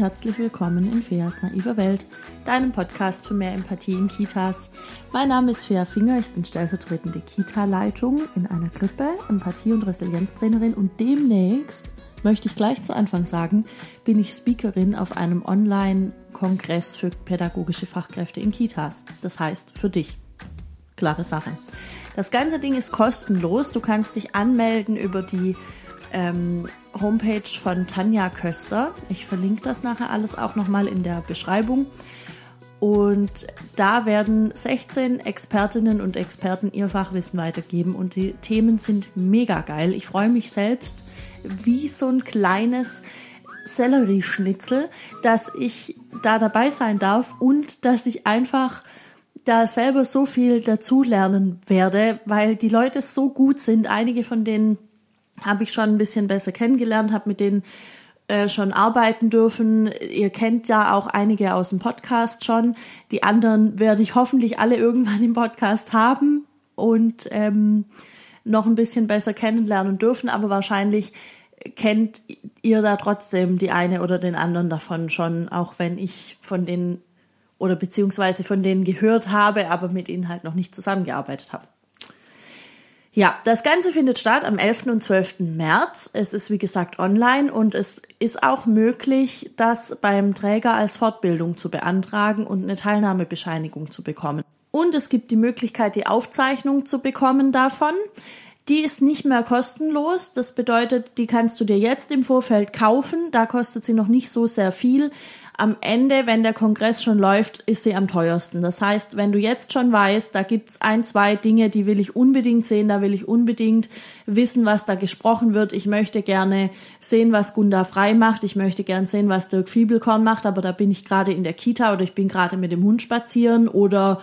herzlich willkommen in Feas naiver Welt, deinem Podcast für mehr Empathie in Kitas. Mein Name ist Fea Finger, ich bin stellvertretende Kita-Leitung in einer Krippe, Empathie- und Resilienztrainerin und demnächst, möchte ich gleich zu Anfang sagen, bin ich Speakerin auf einem Online-Kongress für pädagogische Fachkräfte in Kitas. Das heißt, für dich. Klare Sache. Das ganze Ding ist kostenlos. Du kannst dich anmelden über die ähm, Homepage von Tanja Köster. Ich verlinke das nachher alles auch nochmal in der Beschreibung. Und da werden 16 Expertinnen und Experten ihr Fachwissen weitergeben und die Themen sind mega geil. Ich freue mich selbst wie so ein kleines Sellerieschnitzel, dass ich da dabei sein darf und dass ich einfach da selber so viel dazulernen werde, weil die Leute so gut sind. Einige von denen habe ich schon ein bisschen besser kennengelernt, habe mit denen äh, schon arbeiten dürfen. Ihr kennt ja auch einige aus dem Podcast schon. Die anderen werde ich hoffentlich alle irgendwann im Podcast haben und ähm, noch ein bisschen besser kennenlernen dürfen. Aber wahrscheinlich kennt ihr da trotzdem die eine oder den anderen davon schon, auch wenn ich von denen oder beziehungsweise von denen gehört habe, aber mit ihnen halt noch nicht zusammengearbeitet habe. Ja, das Ganze findet statt am 11. und 12. März. Es ist wie gesagt online und es ist auch möglich, das beim Träger als Fortbildung zu beantragen und eine Teilnahmebescheinigung zu bekommen. Und es gibt die Möglichkeit, die Aufzeichnung zu bekommen davon. Die ist nicht mehr kostenlos. Das bedeutet, die kannst du dir jetzt im Vorfeld kaufen. Da kostet sie noch nicht so sehr viel am Ende, wenn der Kongress schon läuft, ist sie am teuersten. Das heißt, wenn du jetzt schon weißt, da gibt's ein, zwei Dinge, die will ich unbedingt sehen, da will ich unbedingt wissen, was da gesprochen wird. Ich möchte gerne sehen, was Gunda Frei macht. Ich möchte gerne sehen, was Dirk Fiebelkorn macht, aber da bin ich gerade in der Kita oder ich bin gerade mit dem Hund spazieren oder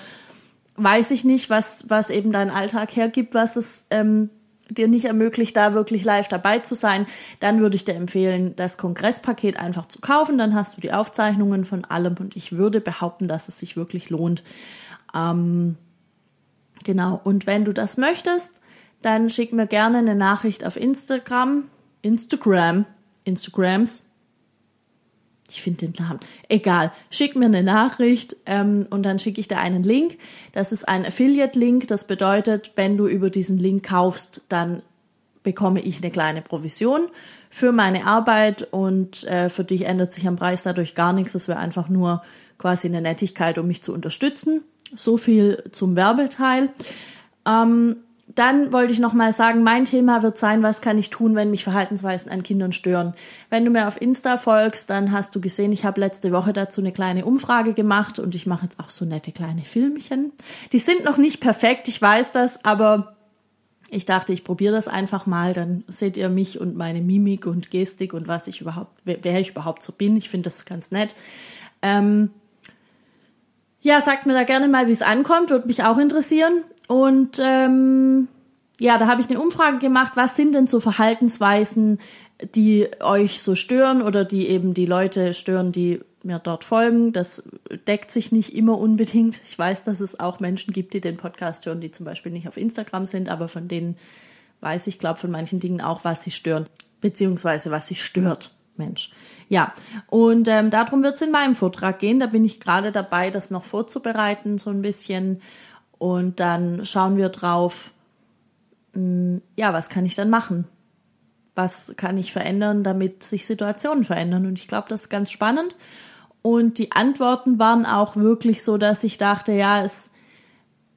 weiß ich nicht, was, was eben dein Alltag hergibt, was es ähm, dir nicht ermöglicht, da wirklich live dabei zu sein, dann würde ich dir empfehlen, das Kongresspaket einfach zu kaufen. Dann hast du die Aufzeichnungen von allem und ich würde behaupten, dass es sich wirklich lohnt. Ähm, genau. Und wenn du das möchtest, dann schick mir gerne eine Nachricht auf Instagram, Instagram, Instagrams ich finde den Namen. Egal. Schick mir eine Nachricht ähm, und dann schicke ich dir einen Link. Das ist ein Affiliate-Link. Das bedeutet, wenn du über diesen Link kaufst, dann bekomme ich eine kleine Provision für meine Arbeit und äh, für dich ändert sich am Preis dadurch gar nichts. Das wäre einfach nur quasi eine Nettigkeit, um mich zu unterstützen. So viel zum Werbeteil. Ähm, dann wollte ich noch mal sagen, mein Thema wird sein, was kann ich tun, wenn mich Verhaltensweisen an Kindern stören. Wenn du mir auf Insta folgst, dann hast du gesehen, ich habe letzte Woche dazu eine kleine Umfrage gemacht und ich mache jetzt auch so nette kleine Filmchen. Die sind noch nicht perfekt, ich weiß das, aber ich dachte, ich probiere das einfach mal, dann seht ihr mich und meine Mimik und Gestik und was ich überhaupt, wer ich überhaupt so bin. Ich finde das ganz nett. Ähm ja, sagt mir da gerne mal, wie es ankommt, würde mich auch interessieren. Und ähm, ja, da habe ich eine Umfrage gemacht, was sind denn so Verhaltensweisen, die euch so stören oder die eben die Leute stören, die mir dort folgen. Das deckt sich nicht immer unbedingt. Ich weiß, dass es auch Menschen gibt, die den Podcast hören, die zum Beispiel nicht auf Instagram sind, aber von denen weiß ich, glaube von manchen Dingen auch, was sie stören, beziehungsweise was sie stört. Mensch. Ja, und ähm, darum wird es in meinem Vortrag gehen. Da bin ich gerade dabei, das noch vorzubereiten, so ein bisschen. Und dann schauen wir drauf, hm, ja, was kann ich dann machen? Was kann ich verändern, damit sich Situationen verändern? Und ich glaube, das ist ganz spannend. Und die Antworten waren auch wirklich so, dass ich dachte, ja, es,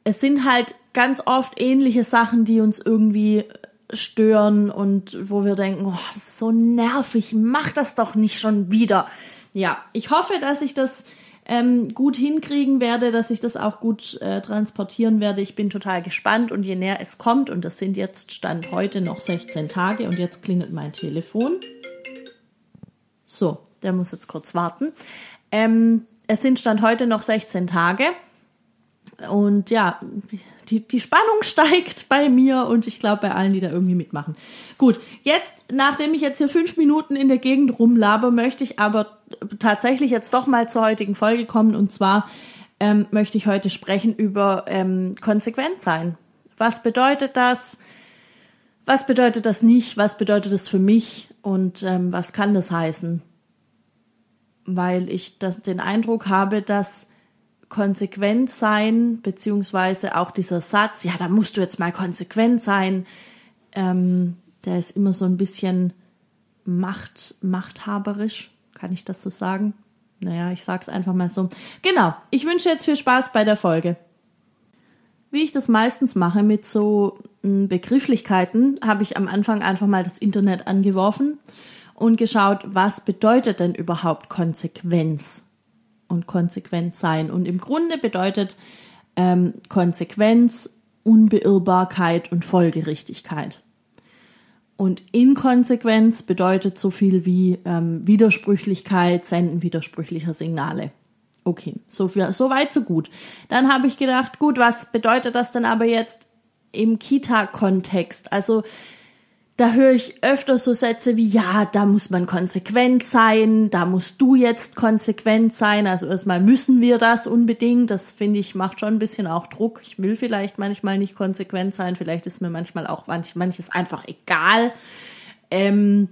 es sind halt ganz oft ähnliche Sachen, die uns irgendwie stören und wo wir denken, oh, das ist so nervig, mach das doch nicht schon wieder. Ja, ich hoffe, dass ich das ähm, gut hinkriegen werde, dass ich das auch gut äh, transportieren werde. Ich bin total gespannt und je näher es kommt, und das sind jetzt Stand heute noch 16 Tage und jetzt klingelt mein Telefon. So, der muss jetzt kurz warten. Ähm, es sind Stand heute noch 16 Tage. Und ja, die, die Spannung steigt bei mir und ich glaube bei allen, die da irgendwie mitmachen. Gut, jetzt, nachdem ich jetzt hier fünf Minuten in der Gegend rumlabe, möchte ich aber tatsächlich jetzt doch mal zur heutigen Folge kommen und zwar ähm, möchte ich heute sprechen über ähm, konsequent sein. Was bedeutet das? Was bedeutet das nicht? Was bedeutet das für mich? Und ähm, was kann das heißen? weil ich das, den Eindruck habe, dass konsequent sein, beziehungsweise auch dieser Satz, ja, da musst du jetzt mal konsequent sein, ähm, der ist immer so ein bisschen macht, machthaberisch, kann ich das so sagen? Naja, ich sag's einfach mal so. Genau, ich wünsche jetzt viel Spaß bei der Folge. Wie ich das meistens mache mit so hm, Begrifflichkeiten, habe ich am Anfang einfach mal das Internet angeworfen und geschaut, was bedeutet denn überhaupt Konsequenz und konsequent sein. Und im Grunde bedeutet ähm, Konsequenz Unbeirrbarkeit und Folgerichtigkeit. Und Inkonsequenz bedeutet so viel wie ähm, Widersprüchlichkeit, Senden widersprüchlicher Signale. Okay, so, für, so weit, so gut. Dann habe ich gedacht, gut, was bedeutet das denn aber jetzt im Kita-Kontext? Also da höre ich öfter so Sätze wie, ja, da muss man konsequent sein, da musst du jetzt konsequent sein. Also erstmal müssen wir das unbedingt. Das finde ich macht schon ein bisschen auch Druck. Ich will vielleicht manchmal nicht konsequent sein. Vielleicht ist mir manchmal auch manch, manches einfach egal. Ähm,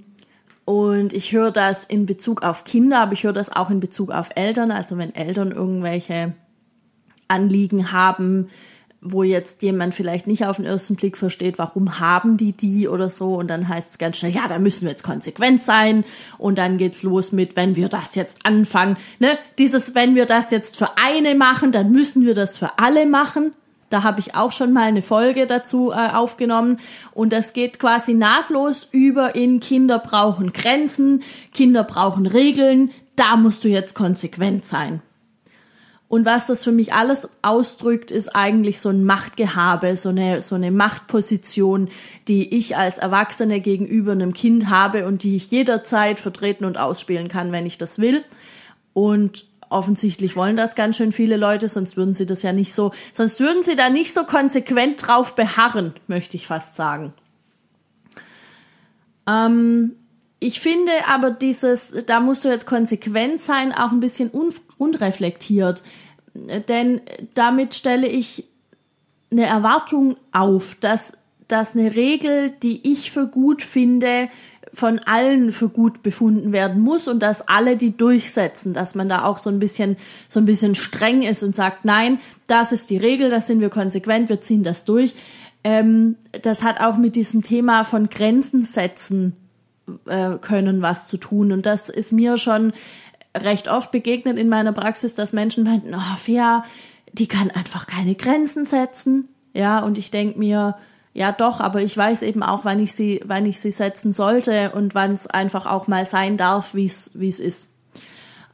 und ich höre das in Bezug auf Kinder, aber ich höre das auch in Bezug auf Eltern. Also wenn Eltern irgendwelche Anliegen haben, wo jetzt jemand vielleicht nicht auf den ersten Blick versteht, warum haben die die oder so. Und dann heißt es ganz schnell, ja, da müssen wir jetzt konsequent sein. Und dann geht's los mit, wenn wir das jetzt anfangen, ne, dieses, wenn wir das jetzt für eine machen, dann müssen wir das für alle machen. Da habe ich auch schon mal eine Folge dazu äh, aufgenommen. Und das geht quasi nahtlos über in Kinder brauchen Grenzen, Kinder brauchen Regeln, da musst du jetzt konsequent sein. Und was das für mich alles ausdrückt, ist eigentlich so ein Machtgehabe, so eine, so eine Machtposition, die ich als Erwachsene gegenüber einem Kind habe und die ich jederzeit vertreten und ausspielen kann, wenn ich das will. Und offensichtlich wollen das ganz schön viele Leute, sonst würden sie das ja nicht so, sonst würden sie da nicht so konsequent drauf beharren, möchte ich fast sagen. Ähm, ich finde aber dieses, da musst du jetzt konsequent sein, auch ein bisschen unreflektiert. Denn damit stelle ich eine Erwartung auf, dass, dass eine Regel, die ich für gut finde, von allen für gut befunden werden muss und dass alle die durchsetzen, dass man da auch so ein bisschen, so ein bisschen streng ist und sagt, nein, das ist die Regel, da sind wir konsequent, wir ziehen das durch. Ähm, das hat auch mit diesem Thema von Grenzen setzen äh, können was zu tun und das ist mir schon recht oft begegnet in meiner Praxis, dass Menschen meinten, oh, Fia, die kann einfach keine Grenzen setzen. Ja, und ich denk mir, ja doch, aber ich weiß eben auch, wann ich sie, wann ich sie setzen sollte und wann es einfach auch mal sein darf, wie es wie es ist.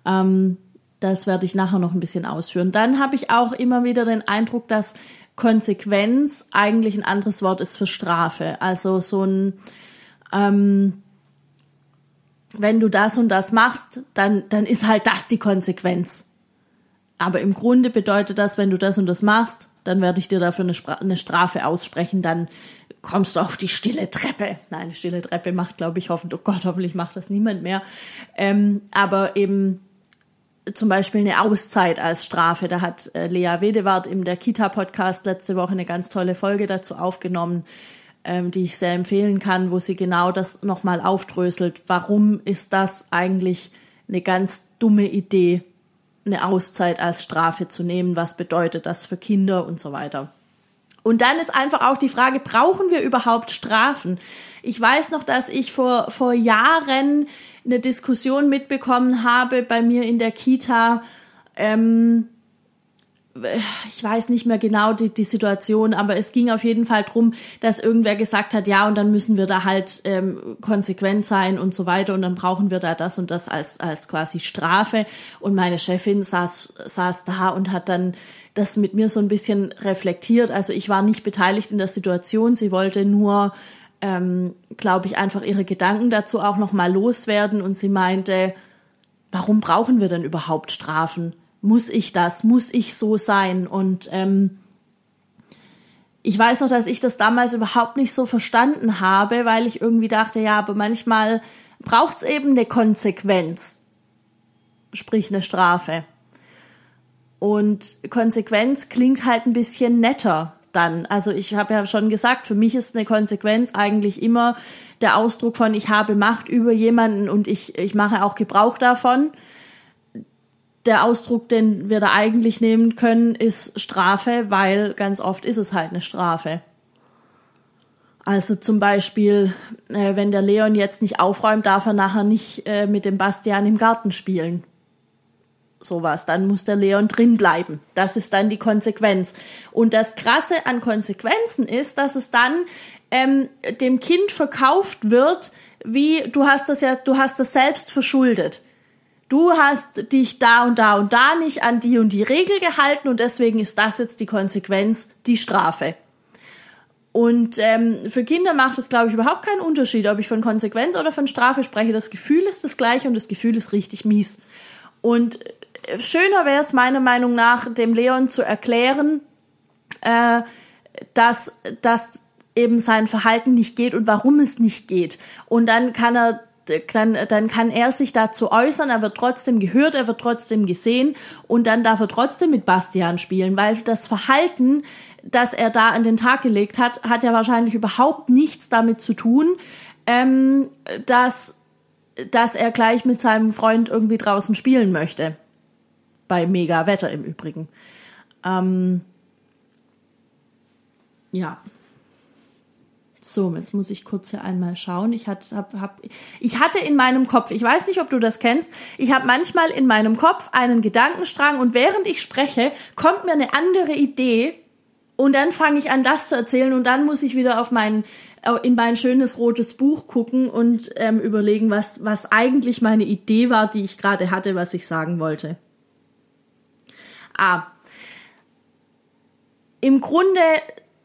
Ähm, das werde ich nachher noch ein bisschen ausführen. Dann habe ich auch immer wieder den Eindruck, dass Konsequenz eigentlich ein anderes Wort ist für Strafe. Also so ein ähm, wenn du das und das machst, dann, dann ist halt das die Konsequenz. Aber im Grunde bedeutet das, wenn du das und das machst, dann werde ich dir dafür eine, Spra eine Strafe aussprechen, dann kommst du auf die stille Treppe. Nein, die stille Treppe macht, glaube ich, hoffentlich, oh Gott, hoffentlich macht das niemand mehr. Ähm, aber eben zum Beispiel eine Auszeit als Strafe. Da hat äh, Lea Wedewart im der Kita-Podcast letzte Woche eine ganz tolle Folge dazu aufgenommen ähm, die ich sehr empfehlen kann, wo sie genau das nochmal aufdröselt. Warum ist das eigentlich eine ganz dumme Idee, eine Auszeit als Strafe zu nehmen? Was bedeutet das für Kinder und so weiter? Und dann ist einfach auch die Frage, brauchen wir überhaupt Strafen? Ich weiß noch, dass ich vor, vor Jahren eine Diskussion mitbekommen habe bei mir in der Kita, ähm, ich weiß nicht mehr genau die, die Situation, aber es ging auf jeden Fall drum, dass irgendwer gesagt hat, ja, und dann müssen wir da halt ähm, konsequent sein und so weiter und dann brauchen wir da das und das als, als quasi Strafe. Und meine Chefin saß, saß da und hat dann das mit mir so ein bisschen reflektiert. Also ich war nicht beteiligt in der Situation, sie wollte nur, ähm, glaube ich, einfach ihre Gedanken dazu auch nochmal loswerden und sie meinte, warum brauchen wir denn überhaupt Strafen? Muss ich das, muss ich so sein? Und ähm, ich weiß noch, dass ich das damals überhaupt nicht so verstanden habe, weil ich irgendwie dachte, ja, aber manchmal braucht es eben eine Konsequenz, sprich eine Strafe. Und Konsequenz klingt halt ein bisschen netter dann. Also ich habe ja schon gesagt, für mich ist eine Konsequenz eigentlich immer der Ausdruck von, ich habe Macht über jemanden und ich, ich mache auch Gebrauch davon. Der Ausdruck, den wir da eigentlich nehmen können, ist Strafe, weil ganz oft ist es halt eine Strafe. Also zum Beispiel, äh, wenn der Leon jetzt nicht aufräumt, darf er nachher nicht äh, mit dem Bastian im Garten spielen. Sowas. Dann muss der Leon drin bleiben. Das ist dann die Konsequenz. Und das Krasse an Konsequenzen ist, dass es dann ähm, dem Kind verkauft wird, wie du hast das ja, du hast das selbst verschuldet. Du hast dich da und da und da nicht an die und die Regel gehalten und deswegen ist das jetzt die Konsequenz, die Strafe. Und ähm, für Kinder macht es, glaube ich, überhaupt keinen Unterschied, ob ich von Konsequenz oder von Strafe spreche. Das Gefühl ist das gleiche und das Gefühl ist richtig mies. Und äh, schöner wäre es meiner Meinung nach, dem Leon zu erklären, äh, dass, dass eben sein Verhalten nicht geht und warum es nicht geht. Und dann kann er dann, dann kann er sich dazu äußern, er wird trotzdem gehört, er wird trotzdem gesehen und dann darf er trotzdem mit Bastian spielen, weil das Verhalten, das er da an den Tag gelegt hat, hat ja wahrscheinlich überhaupt nichts damit zu tun, ähm, dass, dass er gleich mit seinem Freund irgendwie draußen spielen möchte. Bei mega Wetter im Übrigen. Ähm, ja. So, jetzt muss ich kurz hier einmal schauen. Ich, hat, hab, hab, ich hatte in meinem Kopf, ich weiß nicht, ob du das kennst, ich habe manchmal in meinem Kopf einen Gedankenstrang und während ich spreche, kommt mir eine andere Idee und dann fange ich an, das zu erzählen und dann muss ich wieder auf mein, in mein schönes rotes Buch gucken und ähm, überlegen, was, was eigentlich meine Idee war, die ich gerade hatte, was ich sagen wollte. Ah. Im Grunde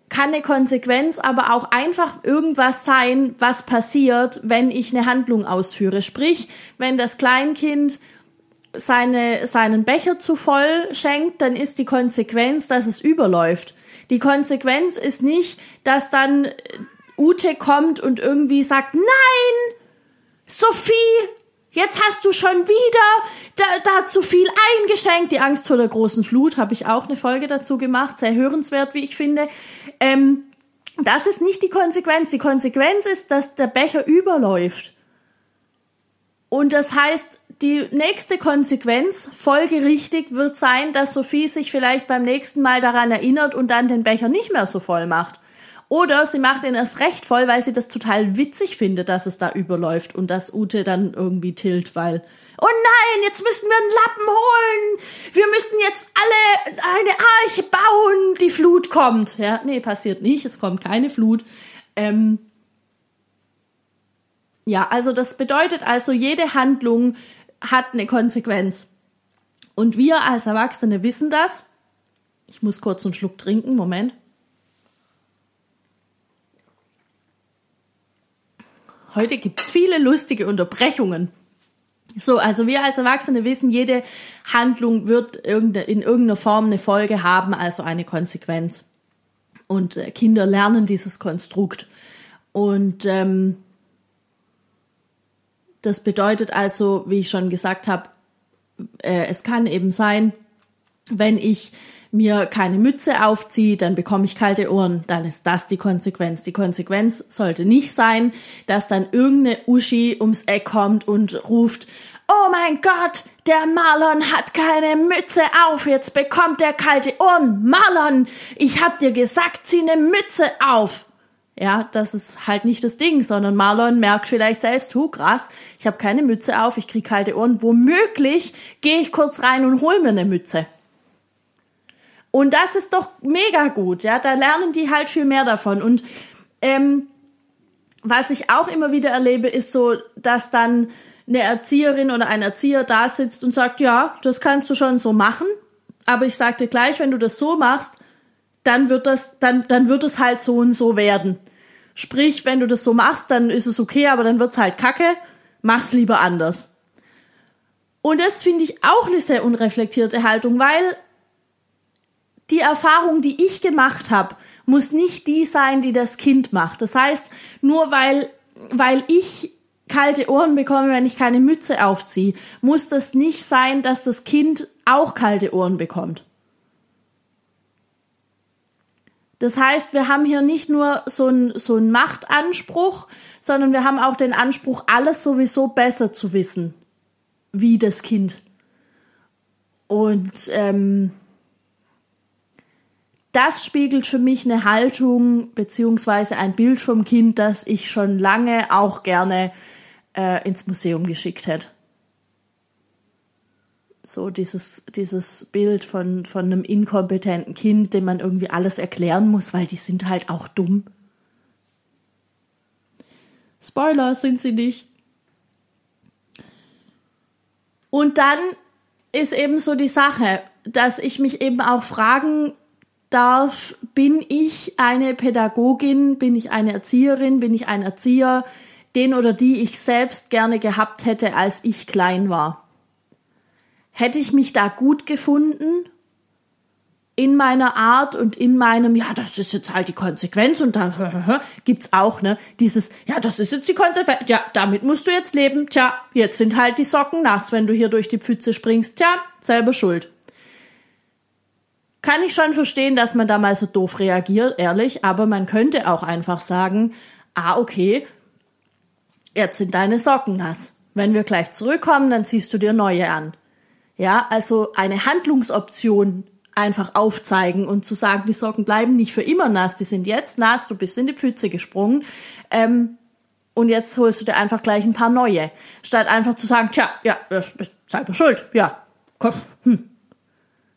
kann eine Konsequenz aber auch einfach irgendwas sein, was passiert, wenn ich eine Handlung ausführe. Sprich, wenn das Kleinkind seine, seinen Becher zu voll schenkt, dann ist die Konsequenz, dass es überläuft. Die Konsequenz ist nicht, dass dann Ute kommt und irgendwie sagt, nein, Sophie, Jetzt hast du schon wieder da, da zu viel eingeschenkt. Die Angst vor der großen Flut habe ich auch eine Folge dazu gemacht, sehr hörenswert, wie ich finde. Ähm, das ist nicht die Konsequenz. Die Konsequenz ist, dass der Becher überläuft. Und das heißt, die nächste Konsequenz, folgerichtig, wird sein, dass Sophie sich vielleicht beim nächsten Mal daran erinnert und dann den Becher nicht mehr so voll macht. Oder sie macht ihn erst recht voll, weil sie das total witzig findet, dass es da überläuft und dass Ute dann irgendwie tilt, weil, oh nein, jetzt müssen wir einen Lappen holen. Wir müssen jetzt alle eine Arche bauen. Die Flut kommt. Ja, nee, passiert nicht. Es kommt keine Flut. Ähm, ja, also das bedeutet also, jede Handlung hat eine Konsequenz. Und wir als Erwachsene wissen das. Ich muss kurz einen Schluck trinken, Moment. Heute gibt's viele lustige Unterbrechungen. So, also wir als Erwachsene wissen, jede Handlung wird in irgendeiner Form eine Folge haben, also eine Konsequenz. Und äh, Kinder lernen dieses Konstrukt. Und ähm, das bedeutet also, wie ich schon gesagt habe, äh, es kann eben sein, wenn ich mir keine Mütze aufziehe, dann bekomme ich kalte Ohren. Dann ist das die Konsequenz. Die Konsequenz sollte nicht sein, dass dann irgendeine Uschi ums Eck kommt und ruft, Oh mein Gott, der Marlon hat keine Mütze auf, jetzt bekommt er kalte Ohren. Marlon, ich hab dir gesagt, zieh eine Mütze auf. Ja, das ist halt nicht das Ding, sondern Marlon merkt vielleicht selbst, hu krass, ich habe keine Mütze auf, ich krieg kalte Ohren. Womöglich gehe ich kurz rein und hol mir eine Mütze. Und das ist doch mega gut, ja. Da lernen die halt viel mehr davon. Und ähm, was ich auch immer wieder erlebe, ist so, dass dann eine Erzieherin oder ein Erzieher da sitzt und sagt, ja, das kannst du schon so machen, aber ich sag dir gleich, wenn du das so machst, dann wird das, dann, dann wird es halt so und so werden. Sprich, wenn du das so machst, dann ist es okay, aber dann wird's halt kacke, mach's lieber anders. Und das finde ich auch eine sehr unreflektierte Haltung, weil die Erfahrung, die ich gemacht habe, muss nicht die sein, die das Kind macht. Das heißt, nur weil, weil ich kalte Ohren bekomme, wenn ich keine Mütze aufziehe, muss das nicht sein, dass das Kind auch kalte Ohren bekommt. Das heißt, wir haben hier nicht nur so einen so einen Machtanspruch, sondern wir haben auch den Anspruch, alles sowieso besser zu wissen, wie das Kind. Und ähm, das spiegelt für mich eine Haltung beziehungsweise ein Bild vom Kind, das ich schon lange auch gerne äh, ins Museum geschickt hätte. So dieses, dieses Bild von, von einem inkompetenten Kind, dem man irgendwie alles erklären muss, weil die sind halt auch dumm. Spoiler sind sie nicht. Und dann ist eben so die Sache, dass ich mich eben auch fragen darf, bin ich eine Pädagogin, bin ich eine Erzieherin, bin ich ein Erzieher, den oder die ich selbst gerne gehabt hätte, als ich klein war. Hätte ich mich da gut gefunden? in meiner Art und in meinem, ja, das ist jetzt halt die Konsequenz und da gibt's auch, ne, dieses, ja, das ist jetzt die Konsequenz, ja, damit musst du jetzt leben, tja, jetzt sind halt die Socken nass, wenn du hier durch die Pfütze springst, tja, selber schuld. Kann ich schon verstehen, dass man da mal so doof reagiert, ehrlich, aber man könnte auch einfach sagen, ah, okay, jetzt sind deine Socken nass. Wenn wir gleich zurückkommen, dann ziehst du dir neue an. Ja, also eine Handlungsoption einfach aufzeigen und zu sagen, die Socken bleiben nicht für immer nass, die sind jetzt nass, du bist in die Pfütze gesprungen. Ähm, und jetzt holst du dir einfach gleich ein paar neue. Statt einfach zu sagen, tja, ja, das bist selber schuld, ja, komm, hm.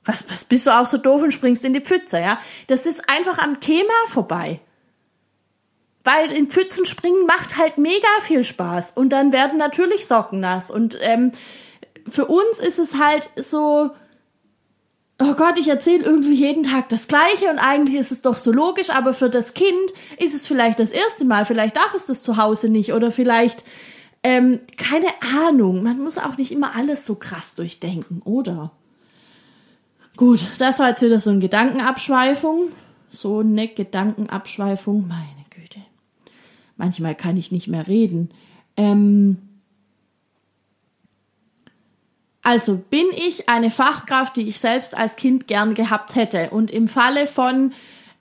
Was, was bist du auch so doof und springst in die Pfütze, ja? Das ist einfach am Thema vorbei. Weil in Pfützen springen macht halt mega viel Spaß. Und dann werden natürlich Socken nass. Und ähm, für uns ist es halt so, oh Gott, ich erzähle irgendwie jeden Tag das Gleiche und eigentlich ist es doch so logisch, aber für das Kind ist es vielleicht das erste Mal, vielleicht darf es das zu Hause nicht oder vielleicht, ähm, keine Ahnung, man muss auch nicht immer alles so krass durchdenken, oder? Gut, das war jetzt wieder so eine Gedankenabschweifung, so eine Gedankenabschweifung, meine Güte. Manchmal kann ich nicht mehr reden. Ähm, also bin ich eine Fachkraft, die ich selbst als Kind gern gehabt hätte. Und im Falle von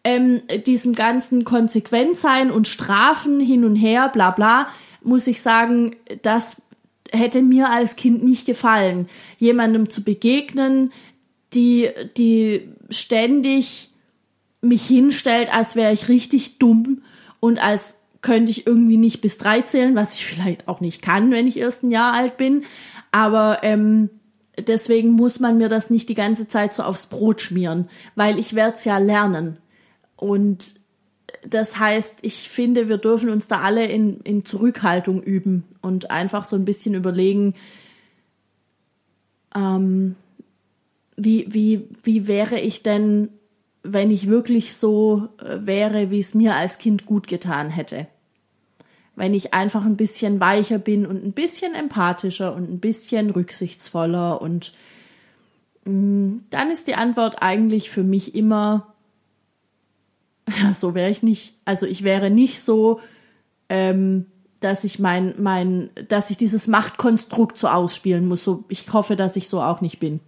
ähm, diesem ganzen Konsequenzsein und Strafen hin und her, bla bla, muss ich sagen, das hätte mir als Kind nicht gefallen, jemandem zu begegnen, die, die ständig mich hinstellt, als wäre ich richtig dumm und als könnte ich irgendwie nicht bis drei zählen, was ich vielleicht auch nicht kann, wenn ich erst ein Jahr alt bin. Aber ähm, deswegen muss man mir das nicht die ganze Zeit so aufs Brot schmieren, weil ich werde es ja lernen. Und das heißt, ich finde, wir dürfen uns da alle in, in Zurückhaltung üben und einfach so ein bisschen überlegen, ähm, wie, wie, wie wäre ich denn, wenn ich wirklich so äh, wäre, wie es mir als Kind gut getan hätte wenn ich einfach ein bisschen weicher bin und ein bisschen empathischer und ein bisschen rücksichtsvoller und mh, mm, dann ist die Antwort eigentlich für mich immer, ja, so wäre ich nicht. Also ich wäre nicht so, ähm, dass ich mein, mein, dass ich dieses Machtkonstrukt so ausspielen muss. So, ich hoffe, dass ich so auch nicht bin.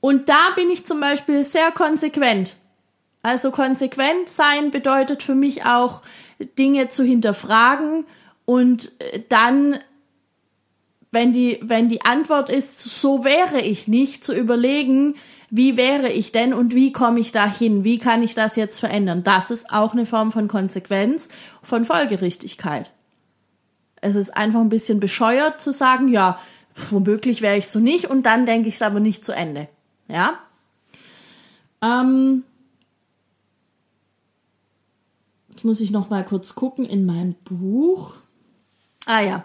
Und da bin ich zum Beispiel sehr konsequent. Also konsequent sein bedeutet für mich auch, Dinge zu hinterfragen und äh, dann, wenn die, wenn die Antwort ist, so wäre ich nicht, zu überlegen, wie wäre ich denn und wie komme ich dahin? Wie kann ich das jetzt verändern? Das ist auch eine Form von Konsequenz, von Folgerichtigkeit. Es ist einfach ein bisschen bescheuert zu sagen, ja, womöglich wäre ich so nicht und dann denke ich es aber nicht zu Ende. Ja? Ähm, Jetzt muss ich noch mal kurz gucken in mein Buch. Ah ja.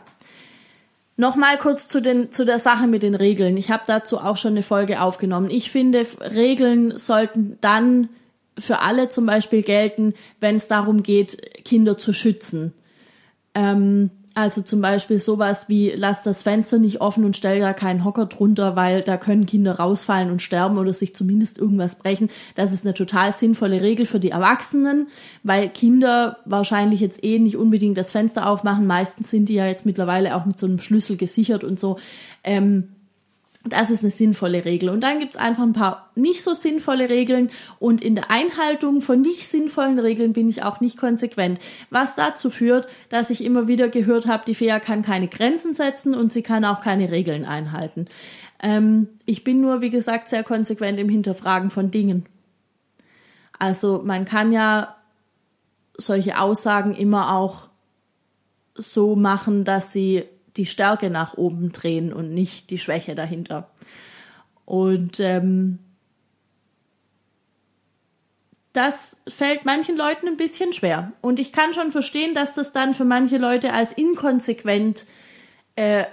Noch mal kurz zu, den, zu der Sache mit den Regeln. Ich habe dazu auch schon eine Folge aufgenommen. Ich finde, Regeln sollten dann für alle zum Beispiel gelten, wenn es darum geht, Kinder zu schützen. Ähm, also zum Beispiel sowas wie, lass das Fenster nicht offen und stell da keinen Hocker drunter, weil da können Kinder rausfallen und sterben oder sich zumindest irgendwas brechen. Das ist eine total sinnvolle Regel für die Erwachsenen, weil Kinder wahrscheinlich jetzt eh nicht unbedingt das Fenster aufmachen. Meistens sind die ja jetzt mittlerweile auch mit so einem Schlüssel gesichert und so. Ähm, das ist eine sinnvolle Regel. Und dann gibt's einfach ein paar nicht so sinnvolle Regeln. Und in der Einhaltung von nicht sinnvollen Regeln bin ich auch nicht konsequent. Was dazu führt, dass ich immer wieder gehört habe, die Fea kann keine Grenzen setzen und sie kann auch keine Regeln einhalten. Ähm, ich bin nur, wie gesagt, sehr konsequent im Hinterfragen von Dingen. Also man kann ja solche Aussagen immer auch so machen, dass sie die Stärke nach oben drehen und nicht die Schwäche dahinter. Und ähm, das fällt manchen Leuten ein bisschen schwer. Und ich kann schon verstehen, dass das dann für manche Leute als inkonsequent äh,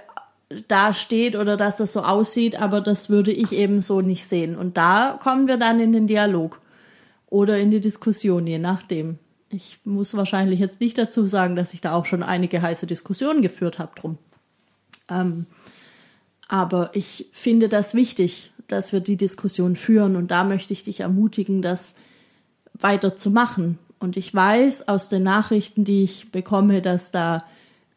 dasteht oder dass das so aussieht, aber das würde ich eben so nicht sehen. Und da kommen wir dann in den Dialog oder in die Diskussion, je nachdem. Ich muss wahrscheinlich jetzt nicht dazu sagen, dass ich da auch schon einige heiße Diskussionen geführt habe drum. Ähm, aber ich finde das wichtig, dass wir die Diskussion führen und da möchte ich dich ermutigen, das weiterzumachen. Und ich weiß aus den Nachrichten, die ich bekomme, dass da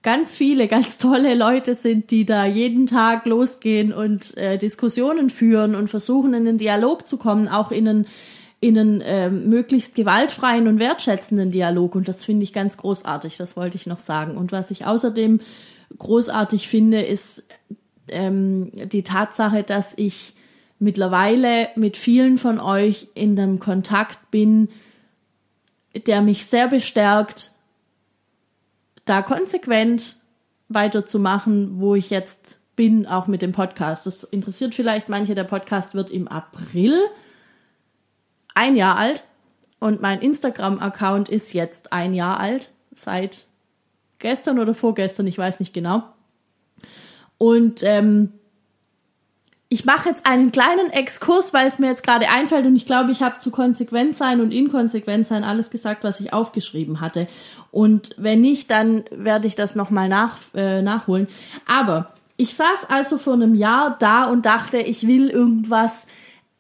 ganz viele ganz tolle Leute sind, die da jeden Tag losgehen und äh, Diskussionen führen und versuchen in den Dialog zu kommen, auch in einen, in einen äh, möglichst gewaltfreien und wertschätzenden Dialog. Und das finde ich ganz großartig, das wollte ich noch sagen. Und was ich außerdem großartig finde, ist ähm, die Tatsache, dass ich mittlerweile mit vielen von euch in einem Kontakt bin, der mich sehr bestärkt, da konsequent weiterzumachen, wo ich jetzt bin, auch mit dem Podcast. Das interessiert vielleicht manche. Der Podcast wird im April ein Jahr alt und mein Instagram-Account ist jetzt ein Jahr alt, seit gestern oder vorgestern, ich weiß nicht genau. Und ähm, ich mache jetzt einen kleinen Exkurs, weil es mir jetzt gerade einfällt und ich glaube, ich habe zu konsequent sein und inkonsequent sein alles gesagt, was ich aufgeschrieben hatte. Und wenn nicht, dann werde ich das nochmal nach, äh, nachholen. Aber ich saß also vor einem Jahr da und dachte, ich will irgendwas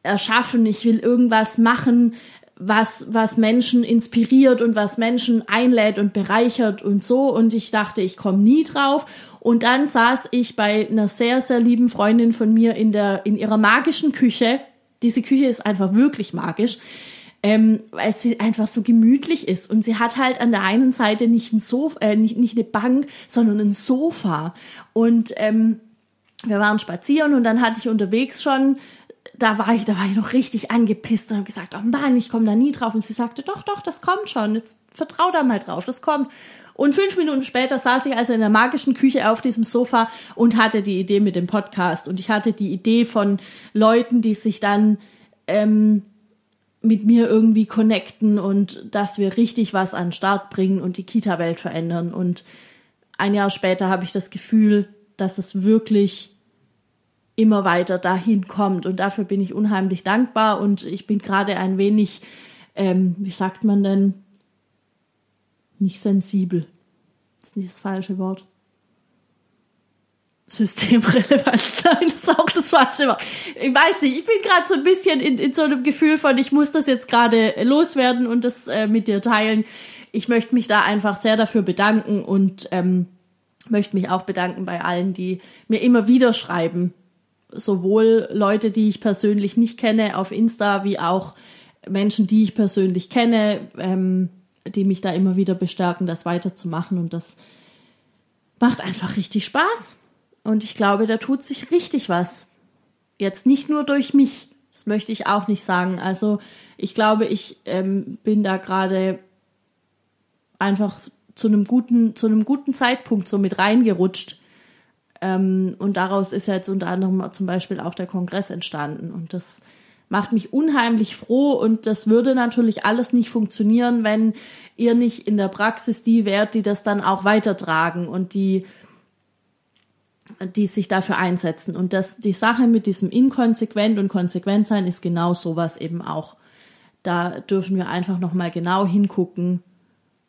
erschaffen, ich will irgendwas machen, was, was Menschen inspiriert und was Menschen einlädt und bereichert und so. Und ich dachte, ich komme nie drauf. Und dann saß ich bei einer sehr, sehr lieben Freundin von mir in der, in ihrer magischen Küche. Diese Küche ist einfach wirklich magisch. Ähm, weil sie einfach so gemütlich ist und sie hat halt an der einen Seite nicht ein Sofa, äh, nicht, nicht eine Bank, sondern ein Sofa und ähm, wir waren spazieren und dann hatte ich unterwegs schon da war ich, da war ich noch richtig angepisst und habe gesagt, oh Mann, ich komme da nie drauf. Und sie sagte, doch, doch, das kommt schon. Jetzt vertrau da mal drauf, das kommt. Und fünf Minuten später saß ich also in der magischen Küche auf diesem Sofa und hatte die Idee mit dem Podcast. Und ich hatte die Idee von Leuten, die sich dann ähm, mit mir irgendwie connecten und dass wir richtig was an den Start bringen und die Kita-Welt verändern. Und ein Jahr später habe ich das Gefühl, dass es wirklich immer weiter dahin kommt. Und dafür bin ich unheimlich dankbar und ich bin gerade ein wenig, ähm, wie sagt man denn, nicht sensibel. Das ist nicht das falsche Wort. Systemrelevant. Nein, das ist auch das falsche Wort. Ich weiß nicht, ich bin gerade so ein bisschen in, in so einem Gefühl von, ich muss das jetzt gerade loswerden und das äh, mit dir teilen. Ich möchte mich da einfach sehr dafür bedanken und ähm, möchte mich auch bedanken bei allen, die mir immer wieder schreiben, sowohl Leute, die ich persönlich nicht kenne auf Insta, wie auch Menschen, die ich persönlich kenne, ähm, die mich da immer wieder bestärken, das weiterzumachen. Und das macht einfach richtig Spaß. Und ich glaube, da tut sich richtig was. Jetzt nicht nur durch mich. Das möchte ich auch nicht sagen. Also ich glaube, ich ähm, bin da gerade einfach zu einem guten, zu einem guten Zeitpunkt so mit reingerutscht ähm, und daraus ist jetzt unter anderem zum Beispiel auch der Kongress entstanden. Und das macht mich unheimlich froh und das würde natürlich alles nicht funktionieren, wenn ihr nicht in der Praxis die wärt, die das dann auch weitertragen und die die sich dafür einsetzen. Und das, die Sache mit diesem inkonsequent und konsequent sein ist genau sowas eben auch. Da dürfen wir einfach nochmal genau hingucken,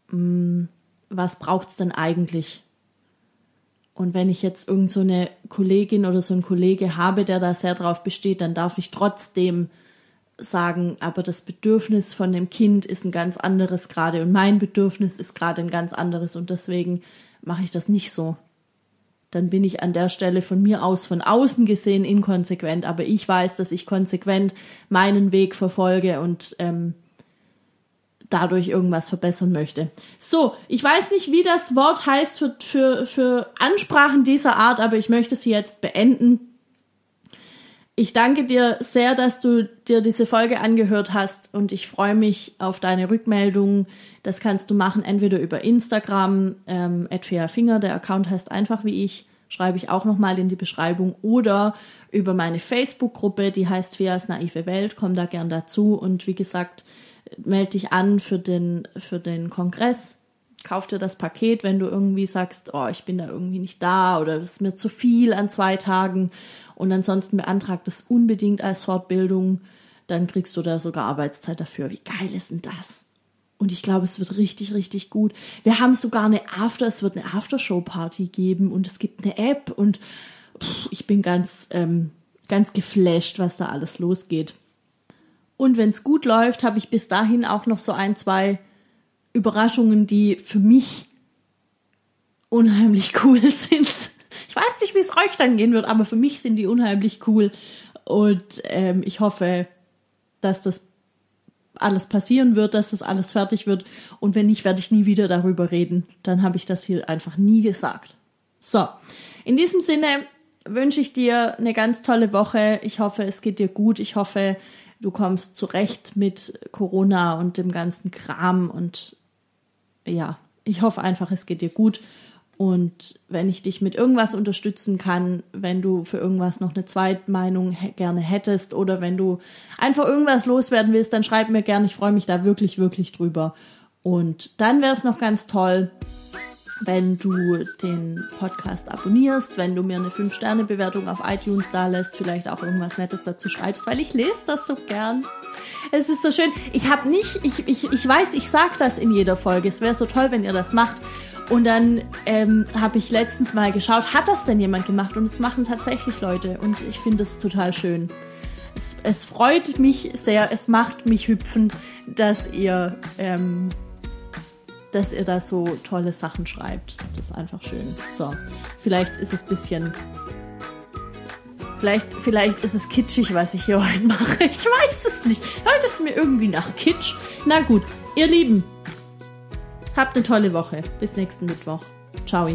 hm, was braucht's denn eigentlich? Und wenn ich jetzt irgend so eine Kollegin oder so einen Kollege habe, der da sehr drauf besteht, dann darf ich trotzdem sagen, aber das Bedürfnis von dem Kind ist ein ganz anderes gerade und mein Bedürfnis ist gerade ein ganz anderes und deswegen mache ich das nicht so. Dann bin ich an der Stelle von mir aus, von außen gesehen, inkonsequent, aber ich weiß, dass ich konsequent meinen Weg verfolge und ähm, dadurch irgendwas verbessern möchte. So, ich weiß nicht, wie das Wort heißt für, für, für Ansprachen dieser Art, aber ich möchte sie jetzt beenden. Ich danke dir sehr, dass du dir diese Folge angehört hast und ich freue mich auf deine Rückmeldungen. Das kannst du machen entweder über Instagram, ähm, Finger, der Account heißt einfach wie ich, schreibe ich auch nochmal in die Beschreibung, oder über meine Facebook-Gruppe, die heißt Feas naive Welt, komm da gern dazu und wie gesagt, melde dich an für den, für den Kongress kauf dir das Paket, wenn du irgendwie sagst, oh, ich bin da irgendwie nicht da oder es ist mir zu viel an zwei Tagen und ansonsten beantragt es unbedingt als Fortbildung, dann kriegst du da sogar Arbeitszeit dafür. Wie geil ist denn das? Und ich glaube, es wird richtig, richtig gut. Wir haben sogar eine After, es wird eine Aftershow-Party geben und es gibt eine App und pff, ich bin ganz, ähm, ganz geflasht, was da alles losgeht. Und wenn es gut läuft, habe ich bis dahin auch noch so ein, zwei Überraschungen, die für mich unheimlich cool sind. Ich weiß nicht, wie es euch dann gehen wird, aber für mich sind die unheimlich cool. Und ähm, ich hoffe, dass das alles passieren wird, dass das alles fertig wird. Und wenn nicht, werde ich nie wieder darüber reden. Dann habe ich das hier einfach nie gesagt. So, in diesem Sinne wünsche ich dir eine ganz tolle Woche. Ich hoffe, es geht dir gut. Ich hoffe, du kommst zurecht mit Corona und dem ganzen Kram und ja, ich hoffe einfach, es geht dir gut. Und wenn ich dich mit irgendwas unterstützen kann, wenn du für irgendwas noch eine Zweitmeinung gerne hättest oder wenn du einfach irgendwas loswerden willst, dann schreib mir gerne. Ich freue mich da wirklich, wirklich drüber. Und dann wäre es noch ganz toll, wenn du den Podcast abonnierst, wenn du mir eine 5-Sterne-Bewertung auf iTunes da lässt, vielleicht auch irgendwas Nettes dazu schreibst, weil ich lese das so gern. Es ist so schön. Ich habe nicht, ich, ich, ich weiß, ich sage das in jeder Folge. Es wäre so toll, wenn ihr das macht. Und dann ähm, habe ich letztens mal geschaut, hat das denn jemand gemacht? Und es machen tatsächlich Leute. Und ich finde es total schön. Es, es freut mich sehr, es macht mich hüpfen, dass ihr ähm, dass ihr da so tolle Sachen schreibt. Das ist einfach schön. So, vielleicht ist es ein bisschen. Vielleicht, vielleicht ist es kitschig, was ich hier heute mache. Ich weiß es nicht. Heute ist mir irgendwie nach Kitsch. Na gut, ihr Lieben, habt eine tolle Woche. Bis nächsten Mittwoch. Ciao.